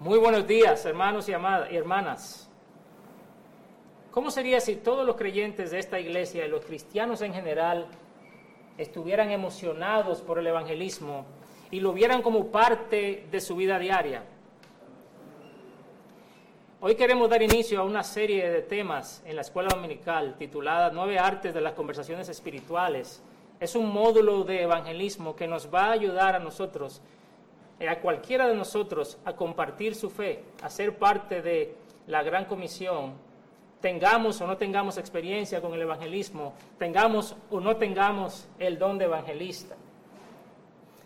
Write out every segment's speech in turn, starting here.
Muy buenos días, hermanos y hermanas. ¿Cómo sería si todos los creyentes de esta iglesia y los cristianos en general estuvieran emocionados por el evangelismo y lo vieran como parte de su vida diaria? Hoy queremos dar inicio a una serie de temas en la escuela dominical titulada Nueve Artes de las Conversaciones Espirituales. Es un módulo de evangelismo que nos va a ayudar a nosotros a cualquiera de nosotros a compartir su fe, a ser parte de la gran comisión, tengamos o no tengamos experiencia con el evangelismo, tengamos o no tengamos el don de evangelista.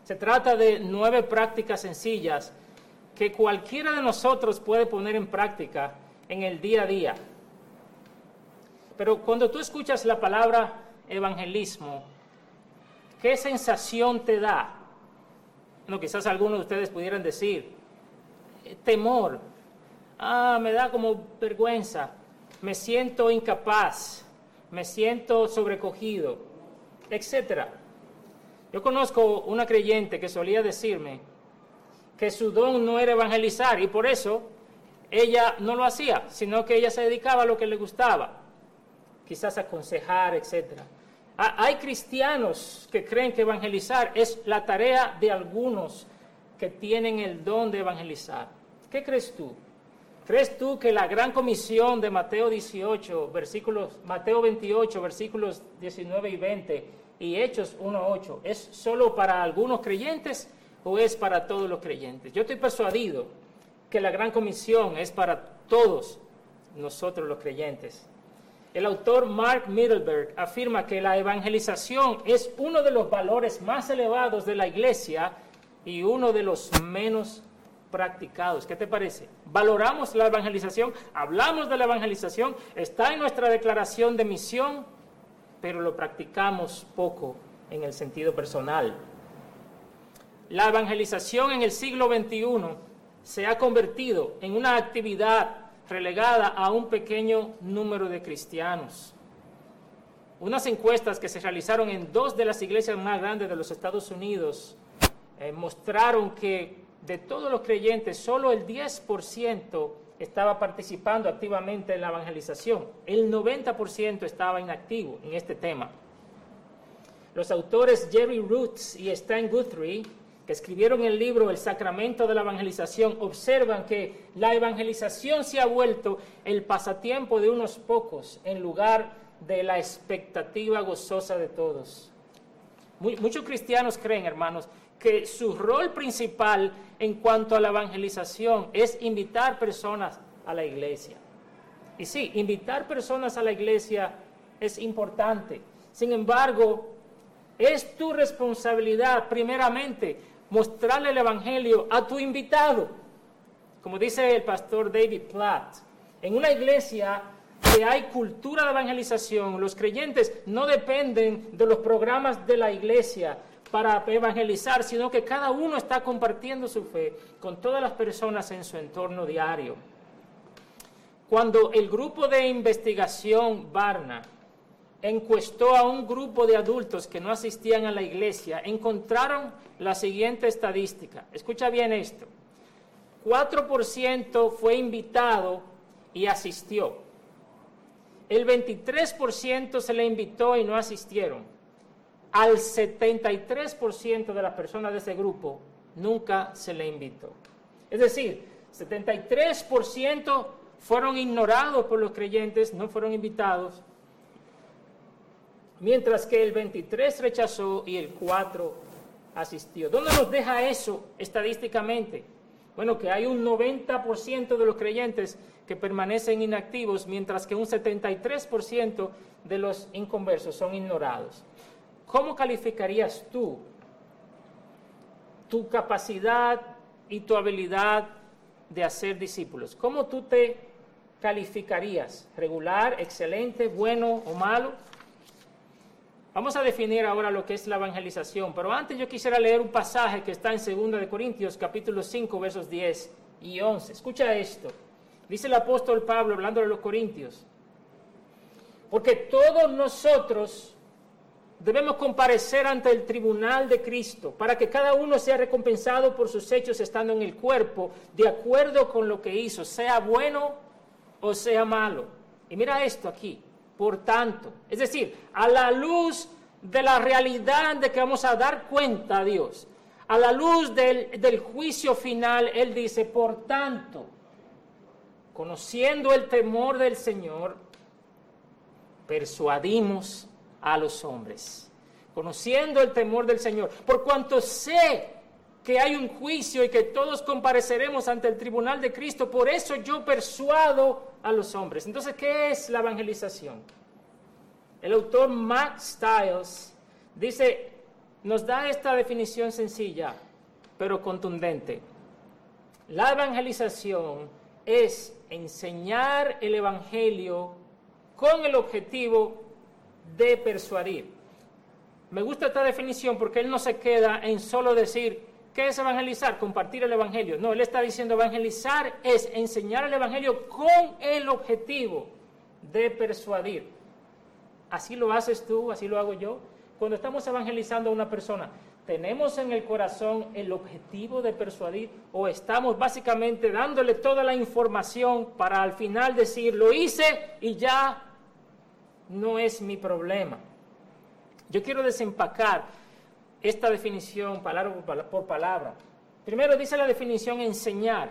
Se trata de nueve prácticas sencillas que cualquiera de nosotros puede poner en práctica en el día a día. Pero cuando tú escuchas la palabra evangelismo, ¿qué sensación te da? No, quizás algunos de ustedes pudieran decir, eh, temor, ah, me da como vergüenza, me siento incapaz, me siento sobrecogido, etc. Yo conozco una creyente que solía decirme que su don no era evangelizar y por eso ella no lo hacía, sino que ella se dedicaba a lo que le gustaba, quizás aconsejar, etcétera. Hay cristianos que creen que evangelizar es la tarea de algunos que tienen el don de evangelizar. ¿Qué crees tú? ¿Crees tú que la gran comisión de Mateo 18, versículos, Mateo 28, versículos 19 y 20 y Hechos 1.8 es solo para algunos creyentes o es para todos los creyentes? Yo estoy persuadido que la gran comisión es para todos nosotros los creyentes. El autor Mark Middleberg afirma que la evangelización es uno de los valores más elevados de la iglesia y uno de los menos practicados. ¿Qué te parece? ¿Valoramos la evangelización? ¿Hablamos de la evangelización? ¿Está en nuestra declaración de misión? Pero lo practicamos poco en el sentido personal. La evangelización en el siglo XXI se ha convertido en una actividad relegada a un pequeño número de cristianos. Unas encuestas que se realizaron en dos de las iglesias más grandes de los Estados Unidos eh, mostraron que de todos los creyentes solo el 10% estaba participando activamente en la evangelización. El 90% estaba inactivo en este tema. Los autores Jerry Roots y Stan Guthrie que escribieron el libro El Sacramento de la Evangelización, observan que la evangelización se ha vuelto el pasatiempo de unos pocos en lugar de la expectativa gozosa de todos. muchos cristianos creen, hermanos, que su rol principal en cuanto a la evangelización es invitar personas a la iglesia. Y sí, invitar personas a la iglesia es importante. Sin embargo, es tu responsabilidad primeramente mostrarle el Evangelio a tu invitado. Como dice el pastor David Platt, en una iglesia que hay cultura de evangelización, los creyentes no dependen de los programas de la iglesia para evangelizar, sino que cada uno está compartiendo su fe con todas las personas en su entorno diario. Cuando el grupo de investigación Barna encuestó a un grupo de adultos que no asistían a la iglesia, encontraron la siguiente estadística. Escucha bien esto. 4% fue invitado y asistió. El 23% se le invitó y no asistieron. Al 73% de las personas de ese grupo nunca se le invitó. Es decir, 73% fueron ignorados por los creyentes, no fueron invitados, mientras que el 23 rechazó y el 4 asistió. ¿Dónde nos deja eso estadísticamente? Bueno, que hay un 90% de los creyentes que permanecen inactivos, mientras que un 73% de los inconversos son ignorados. ¿Cómo calificarías tú tu capacidad y tu habilidad de hacer discípulos? ¿Cómo tú te calificarías? ¿Regular, excelente, bueno o malo? Vamos a definir ahora lo que es la evangelización, pero antes yo quisiera leer un pasaje que está en 2 de Corintios capítulo 5 versos 10 y 11. Escucha esto. Dice el apóstol Pablo hablando de los corintios. Porque todos nosotros debemos comparecer ante el tribunal de Cristo para que cada uno sea recompensado por sus hechos estando en el cuerpo, de acuerdo con lo que hizo, sea bueno o sea malo. Y mira esto aquí, por tanto, es decir, a la luz de la realidad de que vamos a dar cuenta a Dios, a la luz del, del juicio final, Él dice, por tanto, conociendo el temor del Señor, persuadimos a los hombres, conociendo el temor del Señor, por cuanto sé que hay un juicio y que todos compareceremos ante el tribunal de Cristo, por eso yo persuado a los hombres. Entonces, ¿qué es la evangelización? El autor Max Stiles dice, nos da esta definición sencilla, pero contundente. La evangelización es enseñar el Evangelio con el objetivo de persuadir. Me gusta esta definición porque él no se queda en solo decir, ¿qué es evangelizar? Compartir el Evangelio. No, él está diciendo, evangelizar es enseñar el Evangelio con el objetivo de persuadir. Así lo haces tú, así lo hago yo. Cuando estamos evangelizando a una persona, ¿tenemos en el corazón el objetivo de persuadir o estamos básicamente dándole toda la información para al final decir, lo hice y ya no es mi problema. Yo quiero desempacar esta definición palabra por palabra. Primero dice la definición enseñar.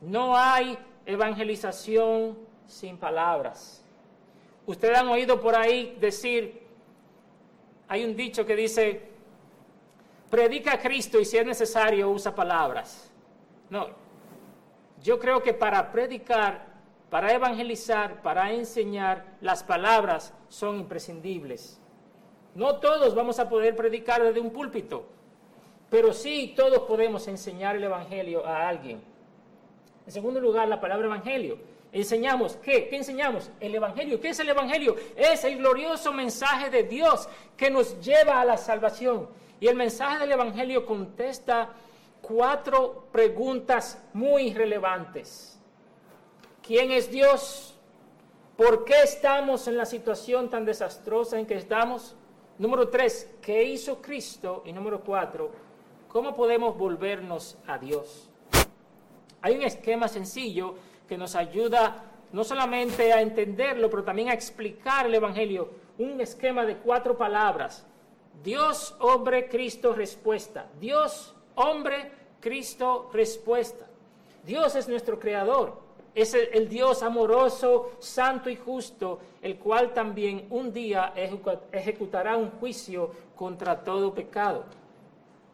No hay evangelización sin palabras. Ustedes han oído por ahí decir, hay un dicho que dice, predica a Cristo y si es necesario usa palabras. No, yo creo que para predicar para evangelizar, para enseñar, las palabras son imprescindibles. No todos vamos a poder predicar desde un púlpito, pero sí todos podemos enseñar el Evangelio a alguien. En segundo lugar, la palabra Evangelio. Enseñamos, ¿qué? ¿Qué enseñamos? El Evangelio. ¿Qué es el Evangelio? Es el glorioso mensaje de Dios que nos lleva a la salvación. Y el mensaje del Evangelio contesta cuatro preguntas muy relevantes. ¿Quién es Dios? ¿Por qué estamos en la situación tan desastrosa en que estamos? Número tres, ¿qué hizo Cristo? Y número cuatro, ¿cómo podemos volvernos a Dios? Hay un esquema sencillo que nos ayuda no solamente a entenderlo, pero también a explicar el Evangelio. Un esquema de cuatro palabras. Dios, hombre, Cristo, respuesta. Dios, hombre, Cristo, respuesta. Dios es nuestro creador es el, Dios amoroso, santo y justo, el cual también un día ejecutará un juicio contra todo pecado.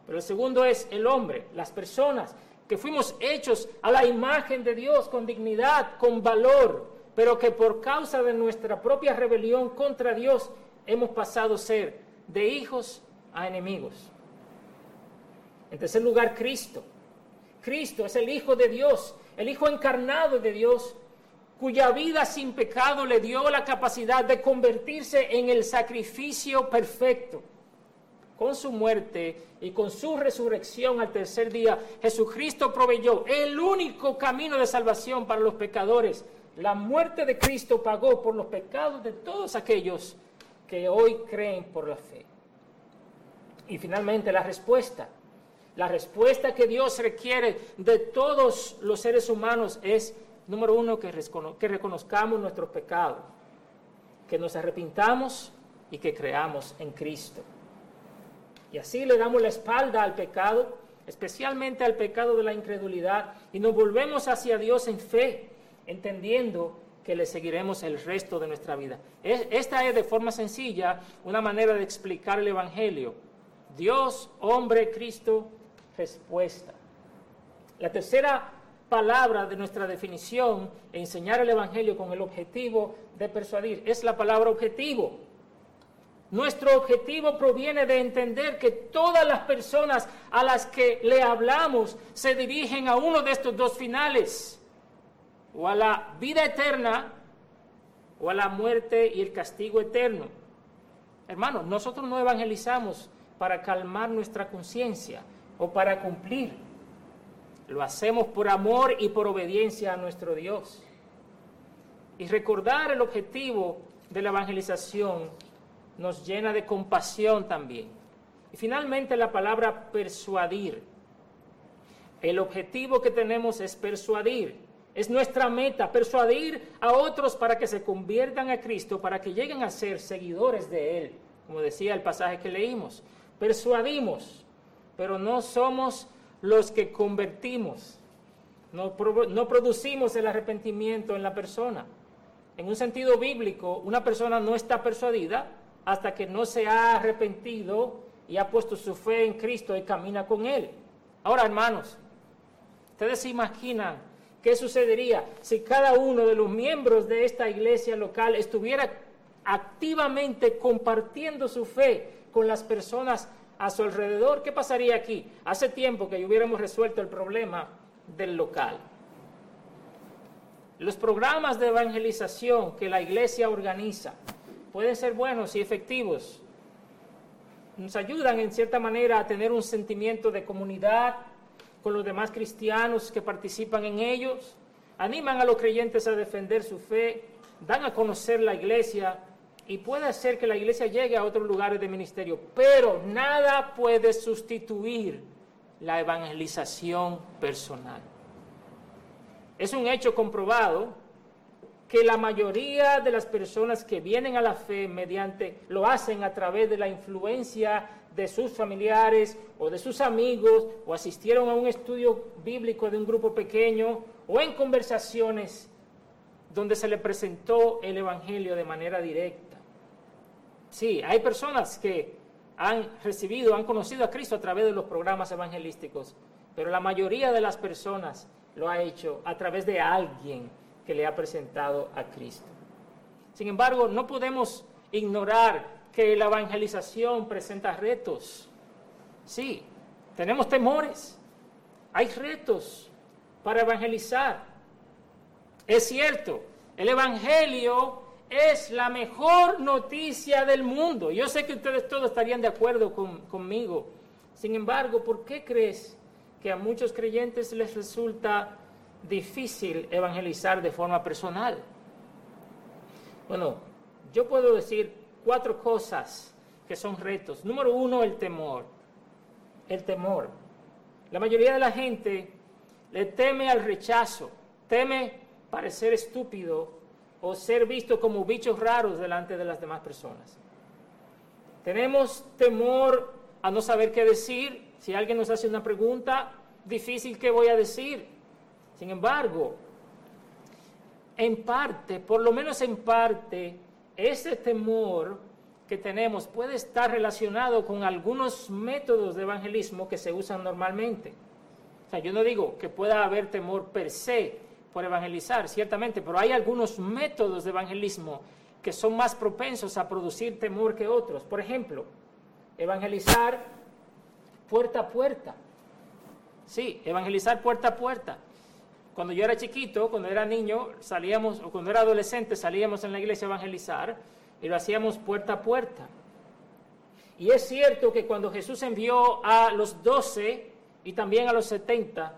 Pero el segundo es el hombre, las personas, que fuimos hechos a la imagen de Dios con dignidad, con valor, pero que por causa de nuestra propia rebelión contra Dios hemos pasado a ser de hijos a enemigos. En tercer lugar, Cristo. Cristo es el Hijo de Dios, el Hijo encarnado de Dios, cuya vida sin pecado le dio la capacidad de convertirse en el sacrificio perfecto. Con su muerte y con su resurrección al tercer día, Jesucristo proveyó el único camino de salvación para los pecadores. La muerte de Cristo pagó por los pecados de todos aquellos que hoy creen por la fe. Y finalmente la respuesta la respuesta que Dios requiere de todos los seres humanos es, número uno, que, reconozcamos nuestros pecados, que nos arrepintamos y que creamos en Cristo. Y así le damos la espalda al pecado, especialmente al pecado de la incredulidad, y nos volvemos hacia Dios en fe, entendiendo que le seguiremos el resto de nuestra vida. Esta es de forma sencilla una manera de explicar el Evangelio. Dios, hombre, Cristo, respuesta. La tercera palabra de nuestra definición, enseñar el Evangelio con el objetivo de persuadir, es la palabra objetivo. Nuestro objetivo proviene de entender que todas las personas a las que le hablamos se dirigen a uno de estos dos finales, o a la vida eterna, o a la muerte y el castigo eterno. Hermanos, nosotros no evangelizamos para calmar nuestra conciencia, o para cumplir. Lo hacemos por amor y por obediencia a nuestro Dios. Y recordar el objetivo de la evangelización nos llena de compasión también. Y finalmente la palabra persuadir. El objetivo que tenemos es persuadir. Es nuestra meta, persuadir a otros para que se conviertan a Cristo, para que lleguen a ser seguidores de Él, como decía el pasaje que leímos. Persuadimos, pero no somos los que convertimos. No, producimos el arrepentimiento en la persona. En un sentido bíblico, una persona no está persuadida hasta que no se ha arrepentido y ha puesto su fe en Cristo y camina con Él. Ahora, hermanos, ustedes se imaginan qué sucedería si cada uno de los miembros de esta iglesia local estuviera activamente compartiendo su fe con las personas a su alrededor. ¿Qué pasaría aquí? Hace tiempo que hubiéramos resuelto el problema del local. Los programas de evangelización que la iglesia organiza pueden ser buenos y efectivos. Nos ayudan en cierta manera a tener un sentimiento de comunidad con los demás cristianos que participan en ellos, animan a los creyentes a defender su fe, dan a conocer la iglesia y puede hacer que la iglesia llegue a otros lugares de ministerio, pero nada puede sustituir la evangelización personal. Es un hecho comprobado que la mayoría de las personas que vienen a la fe mediante lo hacen a través de la influencia de sus familiares o de sus amigos o asistieron a un estudio bíblico de un grupo pequeño o en conversaciones donde se le presentó el evangelio de manera directa. Sí, hay personas que han recibido, han conocido a Cristo a través de los programas evangelísticos, pero la mayoría de las personas lo ha hecho a través de alguien que le ha presentado a Cristo. Sin embargo, no podemos ignorar que la evangelización presenta retos. Sí, tenemos temores, hay retos para evangelizar. Es cierto, el Evangelio es la mejor noticia del mundo. Yo sé que ustedes todos estarían de acuerdo conmigo. Sin embargo, ¿por qué crees que a muchos creyentes les resulta difícil evangelizar de forma personal? Bueno, yo puedo decir cuatro cosas que son retos. Número uno, el temor. El temor. La mayoría de la gente le teme al rechazo, teme parecer estúpido o ser visto como bichos raros delante de las demás personas. Tenemos temor a no saber qué decir. Si alguien nos hace una pregunta difícil, ¿qué voy a decir? Sin embargo, en parte, por lo menos en parte, ese temor que tenemos puede estar relacionado con algunos métodos de evangelismo que se usan normalmente. O sea, yo no digo que pueda haber temor per se por evangelizar, ciertamente, pero hay algunos métodos de evangelismo que son más propensos a producir temor que otros. Por ejemplo, evangelizar puerta a puerta. Sí, evangelizar puerta a puerta. Cuando yo era chiquito, cuando era niño, salíamos, o cuando era adolescente, salíamos en la iglesia a evangelizar y lo hacíamos puerta a puerta. Y es cierto que cuando Jesús envió a los doce y también a los setenta,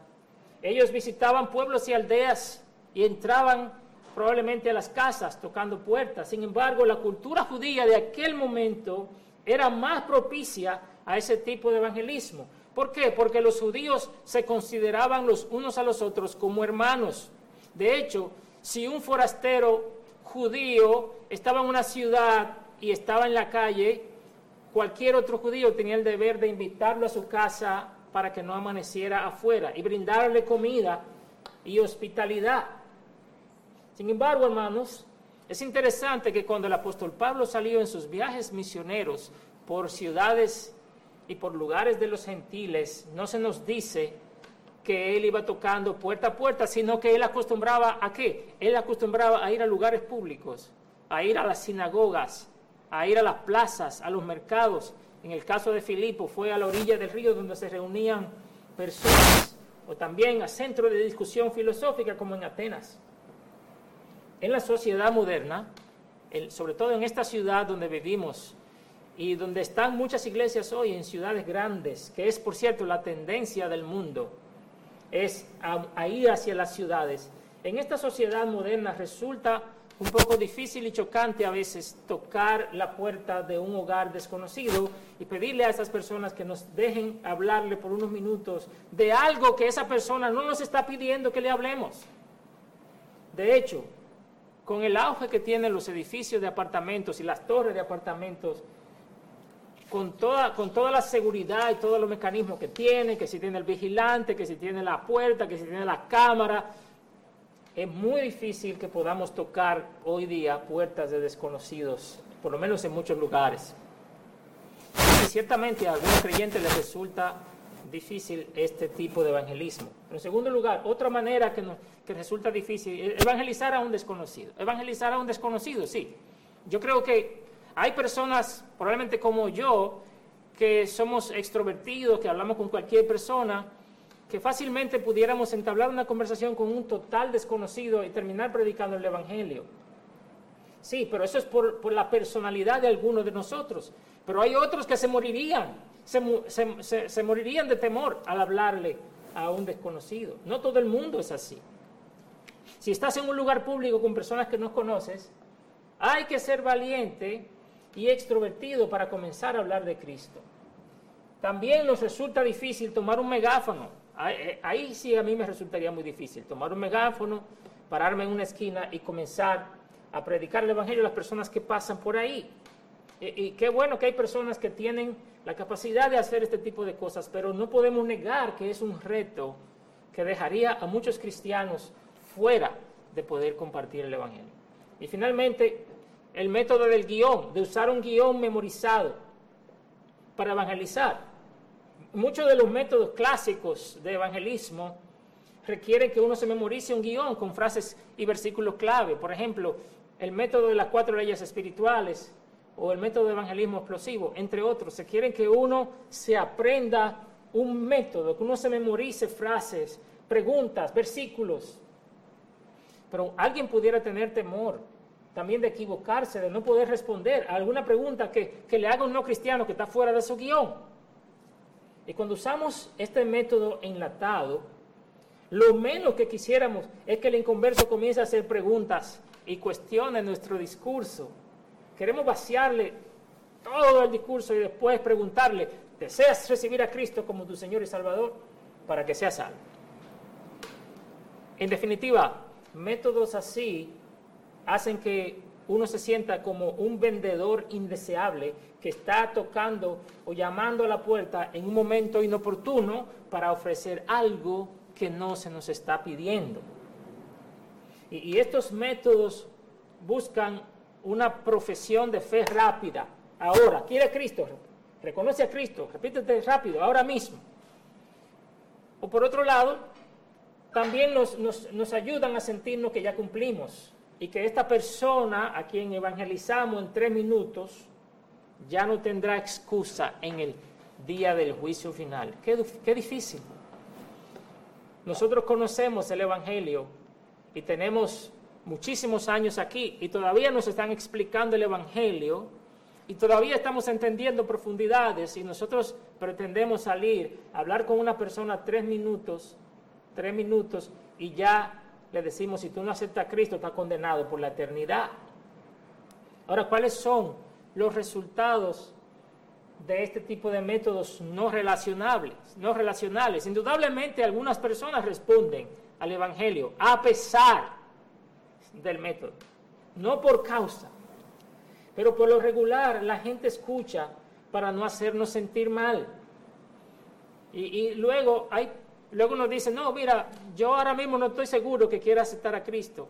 ellos visitaban pueblos y aldeas y entraban probablemente a las casas tocando puertas. Sin embargo, la cultura judía de aquel momento era más propicia a ese tipo de evangelismo. ¿Por qué? Porque los judíos se consideraban los unos a los otros como hermanos. De hecho, si un forastero judío estaba en una ciudad y estaba en la calle, cualquier otro judío tenía el deber de invitarlo a su casa para que no amaneciera afuera y brindarle comida y hospitalidad. Sin embargo, hermanos, es interesante que cuando el apóstol Pablo salió en sus viajes misioneros por ciudades y por lugares de los gentiles, no se nos dice que él iba tocando puerta a puerta, sino que él acostumbraba a qué? Él acostumbraba a ir a lugares públicos, a ir a las sinagogas, a ir a las plazas, a los mercados. En el caso de Filipo fue a la orilla del río donde se reunían personas, o también a centro de discusión filosófica como en Atenas. En la sociedad moderna, sobre todo en esta ciudad donde vivimos, y donde están muchas iglesias hoy en ciudades grandes, que es por cierto la tendencia del mundo, es a, ir hacia las ciudades. En esta sociedad moderna resulta un poco difícil y chocante a veces tocar la puerta de un hogar desconocido y pedirle a esas personas que nos dejen hablarle por unos minutos de algo que esa persona no nos está pidiendo que le hablemos. De hecho, con el auge que tienen los edificios de apartamentos y las torres de apartamentos, con toda, con toda la seguridad y todos los mecanismos que tiene, que si tiene el vigilante, que si tiene la puerta, que si tiene la cámara, es muy difícil que podamos tocar hoy día puertas de desconocidos, por lo menos en muchos lugares. Y ciertamente a algunos creyentes les resulta difícil este tipo de evangelismo. Pero en segundo lugar, otra manera que, que resulta difícil, es evangelizar a un desconocido. Evangelizar a un desconocido, sí. Yo creo que hay personas, probablemente como yo, que somos extrovertidos, que hablamos con cualquier persona, que fácilmente pudiéramos entablar una conversación con un total desconocido y terminar predicando el Evangelio. Sí, pero eso es por, la personalidad de algunos de nosotros. Pero hay otros que se morirían, se, se morirían de temor al hablarle a un desconocido. No todo el mundo es así. Si estás en un lugar público con personas que no conoces, hay que ser valiente y extrovertido para comenzar a hablar de Cristo. También nos resulta difícil tomar un megáfono eh, ahí, sí a mí me resultaría muy difícil tomar un megáfono, pararme en una esquina y comenzar a predicar el Evangelio a las personas que pasan por ahí. Y, qué bueno que hay personas que tienen la capacidad de hacer este tipo de cosas, pero no podemos negar que es un reto que dejaría a muchos cristianos fuera de poder compartir el Evangelio. Y finalmente, el método del guion, de usar un guion memorizado para evangelizar muchos de los métodos clásicos de evangelismo requieren que uno se memorice un guion con frases y versículos clave. Por ejemplo, el método de las cuatro leyes espirituales o el método de evangelismo explosivo, entre otros. Se quieren que uno se aprenda un método, que uno se memorice frases, preguntas, versículos. Pero alguien pudiera tener temor también de equivocarse, de no poder responder a alguna pregunta que, que le haga un no cristiano que está fuera de su guion. Y cuando usamos este método enlatado, lo menos que quisiéramos es que el inconverso comience a hacer preguntas y cuestione nuestro discurso. Queremos vaciarle todo el discurso y después preguntarle, ¿deseas recibir a Cristo como tu Señor y Salvador para que seas salvo? En definitiva, métodos así hacen que uno se sienta como un vendedor indeseable que está tocando o llamando a la puerta en un momento inoportuno para ofrecer algo que no se nos está pidiendo. Y, estos métodos buscan una profesión de fe rápida. Ahora, quiere a Cristo, reconoce a Cristo, repítete rápido, ahora mismo. O por otro lado, también nos, nos ayudan a sentirnos que ya cumplimos y que esta persona a quien evangelizamos en tres minutos ya no tendrá excusa en el día del juicio final. Qué, difícil. Nosotros conocemos el Evangelio y tenemos muchísimos años aquí y todavía nos están explicando el Evangelio y todavía estamos entendiendo profundidades y nosotros pretendemos salir, hablar con una persona tres minutos, tres minutos y ya le decimos, si tú no aceptas a Cristo, estás condenado por la eternidad. Ahora, ¿cuáles son los resultados de este tipo de métodos no relacionables, no relacionales? Indudablemente algunas personas responden al Evangelio a pesar del método, no por causa. Pero por lo regular la gente escucha para no hacernos sentir mal. Y, y luego hay Luego nos dicen, no, mira, yo ahora mismo no estoy seguro que quiera aceptar a Cristo.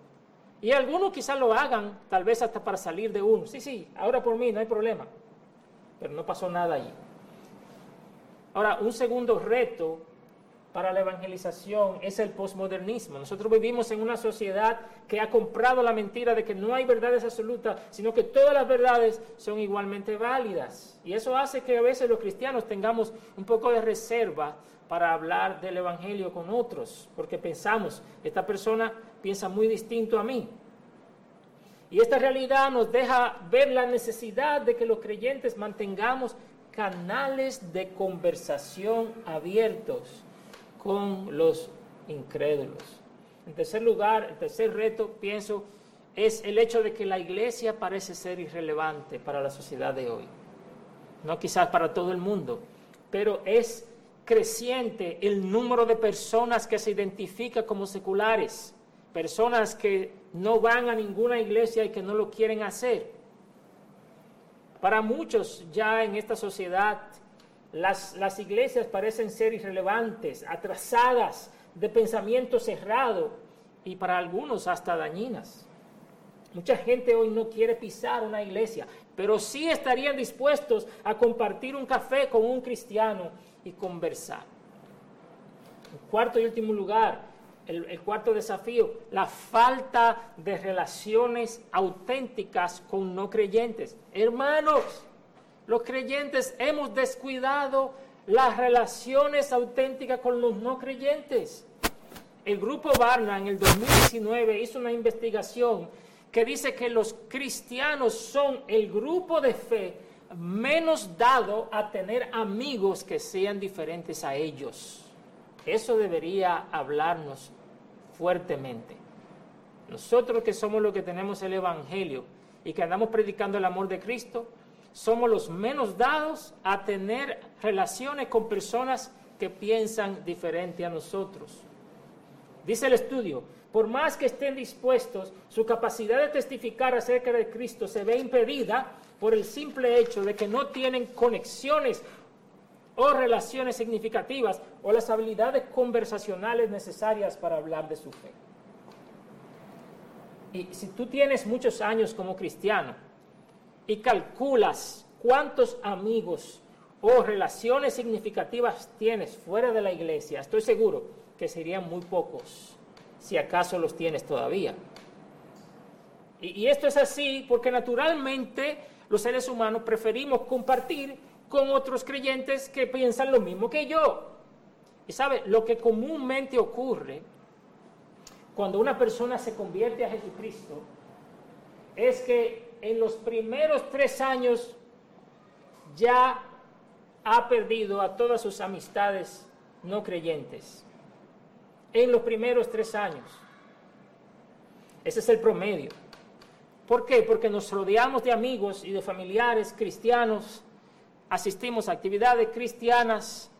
Y algunos quizás lo hagan, tal vez hasta para salir de uno. Sí, sí, ahora por mí, no hay problema. Pero no pasó nada allí. Ahora, un segundo reto para la evangelización es el posmodernismo. Nosotros vivimos en una sociedad que ha comprado la mentira de que no hay verdades absolutas, sino que todas las verdades son igualmente válidas. Y eso hace que a veces los cristianos tengamos un poco de reserva para hablar del Evangelio con otros, porque pensamos, esta persona piensa muy distinto a mí. Y esta realidad nos deja ver la necesidad de que los creyentes mantengamos canales de conversación abiertos con los incrédulos. En tercer lugar, el tercer reto, pienso, es el hecho de que la iglesia parece ser irrelevante para la sociedad de hoy. No quizás para todo el mundo, pero es creciente el número de personas que se identifican como seculares, personas que no van a ninguna iglesia y que no lo quieren hacer. Para muchos ya en esta sociedad las, las iglesias parecen ser irrelevantes, atrasadas, de pensamiento cerrado y para algunos hasta dañinas. Mucha gente hoy no quiere pisar una iglesia, pero sí estarían dispuestos a compartir un café con un cristiano y conversar. Cuarto y último lugar, el, el, cuarto desafío, la falta de relaciones auténticas con no creyentes. Hermanos, los creyentes hemos descuidado las relaciones auténticas con los no creyentes. El grupo Barna en el 2019 hizo una investigación que dice que los cristianos son el grupo de fe menos dado a tener amigos que sean diferentes a ellos. Eso debería hablarnos fuertemente. Nosotros que somos los que tenemos el Evangelio y que andamos predicando el amor de Cristo, somos los menos dados a tener relaciones con personas que piensan diferente a nosotros. Dice el estudio, por más que estén dispuestos, su capacidad de testificar acerca de Cristo se ve impedida por el simple hecho de que no tienen conexiones o relaciones significativas o las habilidades conversacionales necesarias para hablar de su fe. Y si tú tienes muchos años como cristiano y calculas cuántos amigos o relaciones significativas tienes fuera de la iglesia, estoy seguro que serían muy pocos si acaso los tienes todavía. Y, esto es así porque naturalmente los seres humanos preferimos compartir con otros creyentes que piensan lo mismo que yo. Y sabe, lo que comúnmente ocurre cuando una persona se convierte a Jesucristo es que en los primeros tres años ya ha perdido a todas sus amistades no creyentes en los primeros tres años. Ese es el promedio. ¿Por qué? Porque nos rodeamos de amigos y de familiares cristianos, asistimos a actividades cristianas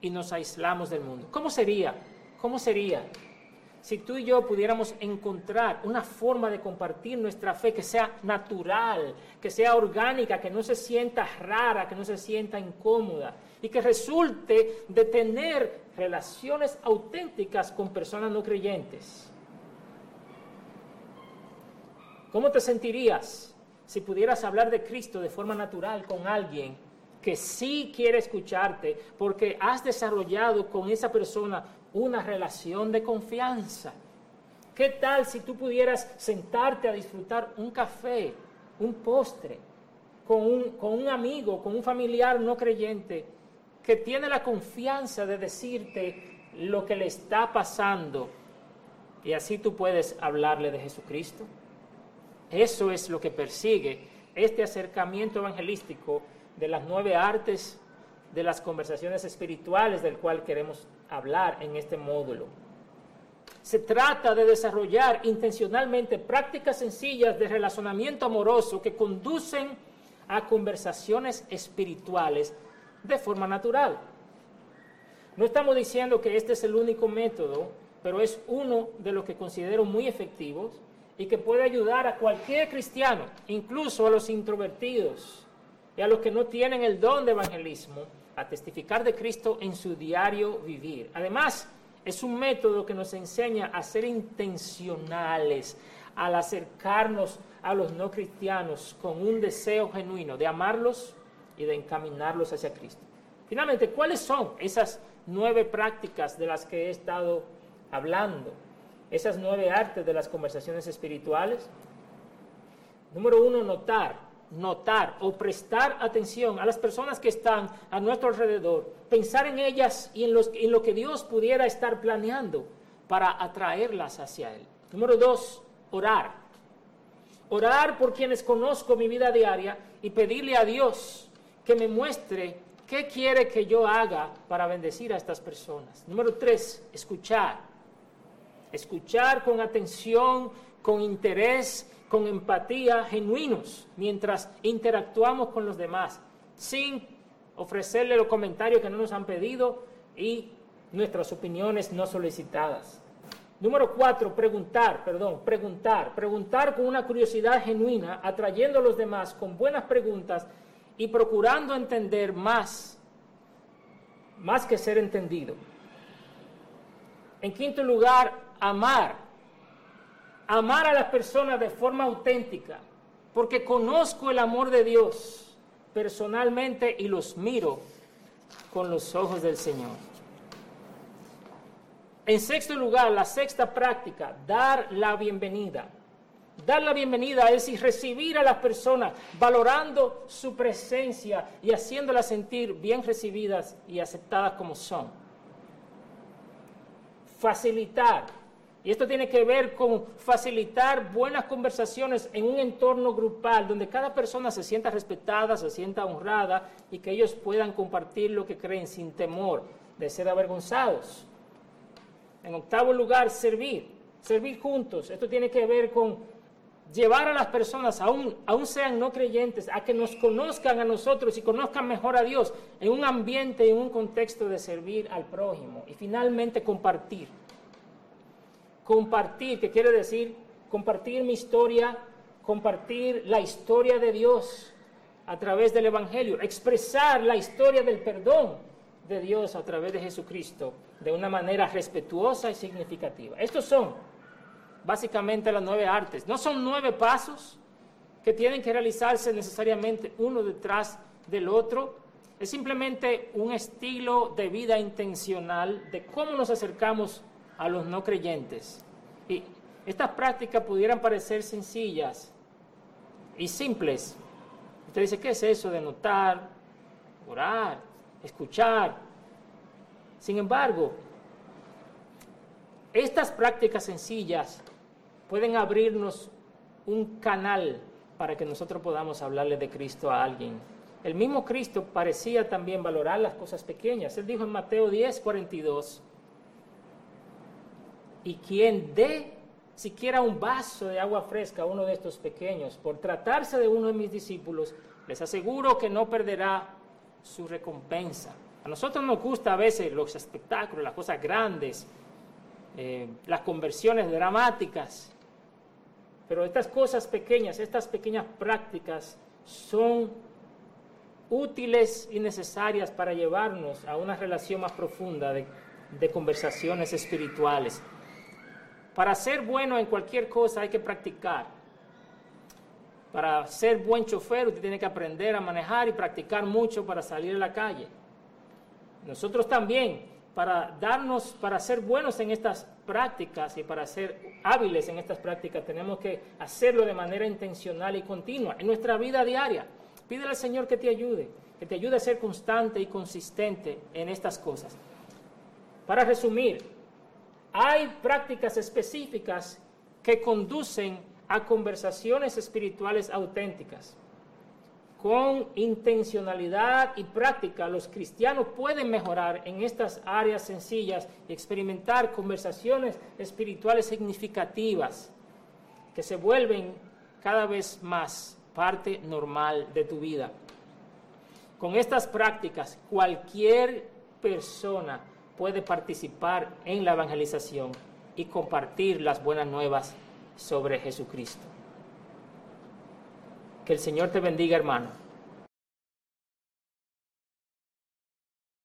y nos aislamos del mundo. ¿Cómo sería? ¿Cómo sería si tú y yo pudiéramos encontrar una forma de compartir nuestra fe que sea natural, que sea orgánica, que no se sienta rara, que no se sienta incómoda y que resulte de tener relaciones auténticas con personas no creyentes. ¿Cómo te sentirías si pudieras hablar de Cristo de forma natural con alguien que sí quiere escucharte porque has desarrollado con esa persona una relación de confianza? ¿Qué tal si tú pudieras sentarte a disfrutar un café, un postre, con un, con un amigo, con un familiar no creyente que tiene la confianza de decirte lo que le está pasando y así tú puedes hablarle de Jesucristo. Eso es lo que persigue este acercamiento evangelístico de las nueve artes de las conversaciones espirituales del cual queremos hablar en este módulo. Se trata de desarrollar intencionalmente prácticas sencillas de relacionamiento amoroso que conducen a conversaciones espirituales de forma natural. No estamos diciendo que este es el único método, pero es uno de los que considero muy efectivos y que puede ayudar a cualquier cristiano, incluso a los introvertidos y a los que no tienen el don de evangelismo, a testificar de Cristo en su diario vivir. Además, es un método que nos enseña a ser intencionales al acercarnos a los no cristianos con un deseo genuino de amarlos y de encaminarlos hacia Cristo. Finalmente, ¿cuáles son esas nueve prácticas de las que he estado hablando? Esas nueve artes de las conversaciones espirituales. Número uno, notar, notar o prestar atención a las personas que están a nuestro alrededor, pensar en ellas y en, lo que Dios pudiera estar planeando para atraerlas hacia Él. Número dos, orar. Orar por quienes conozco mi vida diaria y pedirle a Dios que me muestre qué quiere que yo haga para bendecir a estas personas. Número tres, escuchar. Escuchar con atención, con interés, con empatía, genuinos, mientras interactuamos con los demás, sin ofrecerle los comentarios que no nos han pedido y nuestras opiniones no solicitadas. Número cuatro, preguntar, perdón, preguntar. Preguntar con una curiosidad genuina, atrayendo a los demás con buenas preguntas y procurando entender más, más que ser entendido. En quinto lugar, amar. Amar a las personas de forma auténtica, porque conozco el amor de Dios personalmente y los miro con los ojos del Señor. En sexto lugar, la sexta práctica, dar la bienvenida. Dar la bienvenida es decir, recibir a las personas, valorando su presencia y haciéndolas sentir bien recibidas y aceptadas como son. Facilitar. Y esto tiene que ver con facilitar buenas conversaciones en un entorno grupal donde cada persona se sienta respetada, se sienta honrada y que ellos puedan compartir lo que creen sin temor de ser avergonzados. En octavo lugar, servir, servir juntos. Esto tiene que ver con llevar a las personas, aún, aún sean no creyentes, a que nos conozcan a nosotros y conozcan mejor a Dios en un ambiente, en un contexto de servir al prójimo. Y finalmente, compartir. Compartir, que quiere decir compartir mi historia, compartir la historia de Dios a través del Evangelio, expresar la historia del perdón de Dios a través de Jesucristo de una manera respetuosa y significativa. Estos son básicamente las nueve artes. No son nueve pasos que tienen que realizarse necesariamente uno detrás del otro. Es simplemente un estilo de vida intencional de cómo nos acercamos a los no creyentes. Y estas prácticas pudieran parecer sencillas y simples. Usted dice, ¿qué es eso de notar, orar, escuchar? Sin embargo, estas prácticas sencillas pueden abrirnos un canal para que nosotros podamos hablarle de Cristo a alguien. El mismo Cristo parecía también valorar las cosas pequeñas. Él dijo en Mateo 10, 42, y quien dé siquiera un vaso de agua fresca a uno de estos pequeños, por tratarse de uno de mis discípulos, les aseguro que no perderá su recompensa. A nosotros nos gusta a veces los espectáculos, las cosas grandes, eh, las conversiones dramáticas, pero estas cosas pequeñas, estas pequeñas prácticas son útiles y necesarias para llevarnos a una relación más profunda de, de conversaciones espirituales. Para ser bueno en cualquier cosa hay que practicar. Para ser buen chofer usted tiene que aprender a manejar y practicar mucho para salir a la calle. Nosotros también, para darnos, para ser buenos en estas prácticas y para ser hábiles en estas prácticas, tenemos que hacerlo de manera intencional y continua en nuestra vida diaria. Pídele al Señor que te ayude, que te ayude a ser constante y consistente en estas cosas. Para resumir, hay prácticas específicas que conducen a conversaciones espirituales auténticas con intencionalidad y práctica, los cristianos pueden mejorar en estas áreas sencillas y experimentar conversaciones espirituales significativas que se vuelven cada vez más parte normal de tu vida. Con estas prácticas, cualquier persona puede participar en la evangelización y compartir las buenas nuevas sobre Jesucristo. Que el Señor te bendiga, hermano.